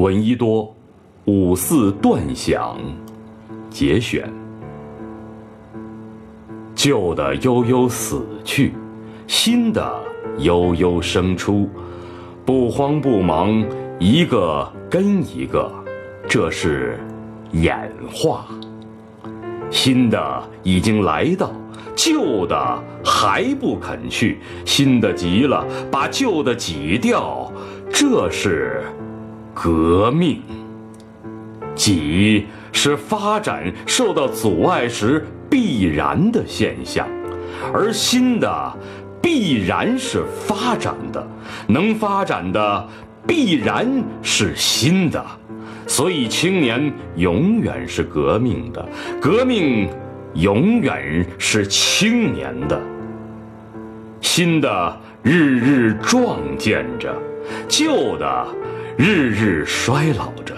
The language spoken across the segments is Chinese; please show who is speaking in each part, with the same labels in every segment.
Speaker 1: 闻一多，五四断响，节选。旧的悠悠死去，新的悠悠生出，不慌不忙，一个跟一个，这是演化。新的已经来到，旧的还不肯去，新的急了，把旧的挤掉，这是。革命，挤是发展受到阻碍时必然的现象，而新的必然是发展的，能发展的必然是新的，所以青年永远是革命的，革命永远是青年的。新的日日撞见着，旧的。日日衰老着，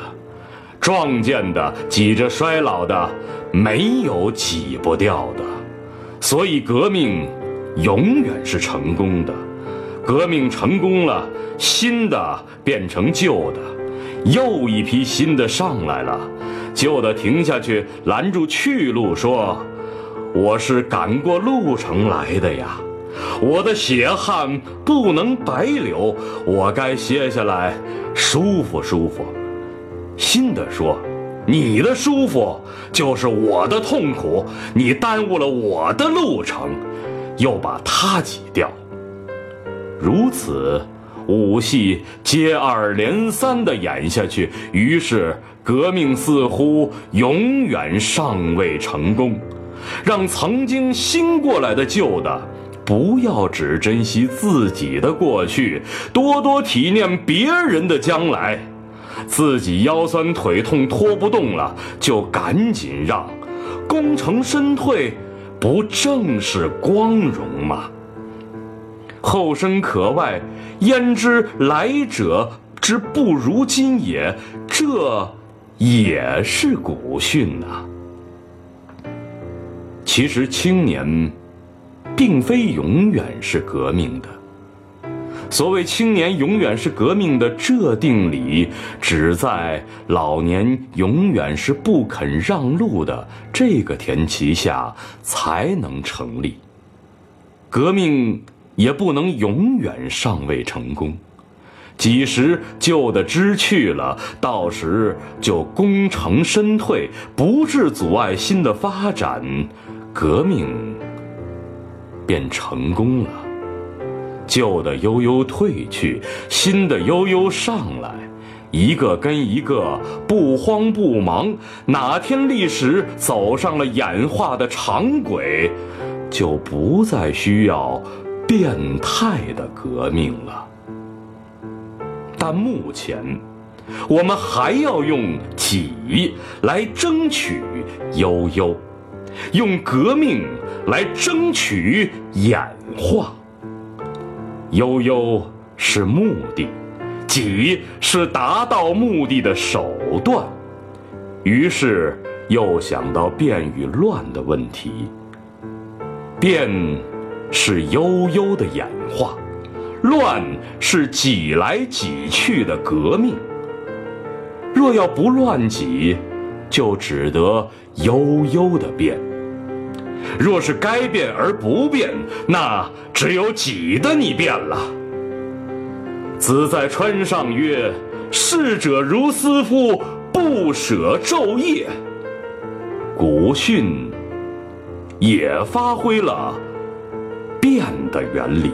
Speaker 1: 撞见的挤着衰老的，没有挤不掉的。所以革命永远是成功的。革命成功了，新的变成旧的，又一批新的上来了。旧的停下去，拦住去路，说：“我是赶过路程来的呀。”我的血汗不能白流，我该歇下来舒服舒服。新的说：“你的舒服就是我的痛苦，你耽误了我的路程，又把它挤掉。”如此，武戏接二连三地演下去，于是革命似乎永远尚未成功，让曾经新过来的旧的。不要只珍惜自己的过去，多多体谅别人的将来。自己腰酸腿痛拖不动了，就赶紧让。功成身退，不正是光荣吗？后生可外，焉知来者之不如今也？这也是古训呐。其实青年。并非永远是革命的。所谓青年永远是革命的这定理，只在老年永远是不肯让路的这个田旗下才能成立。革命也不能永远尚未成功，几时旧的知去了，到时就功成身退，不致阻碍新的发展，革命。便成功了，旧的悠悠退去，新的悠悠上来，一个跟一个不慌不忙。哪天历史走上了演化的长轨，就不再需要变态的革命了。但目前，我们还要用己来争取悠悠。用革命来争取演化。悠悠是目的，挤是达到目的的手段。于是又想到变与乱的问题。变是悠悠的演化，乱是挤来挤去的革命。若要不乱挤，就只得悠悠的变。若是该变而不变，那只有挤的你变了。子在川上曰：“逝者如斯夫，不舍昼夜。”古训也发挥了变的原理。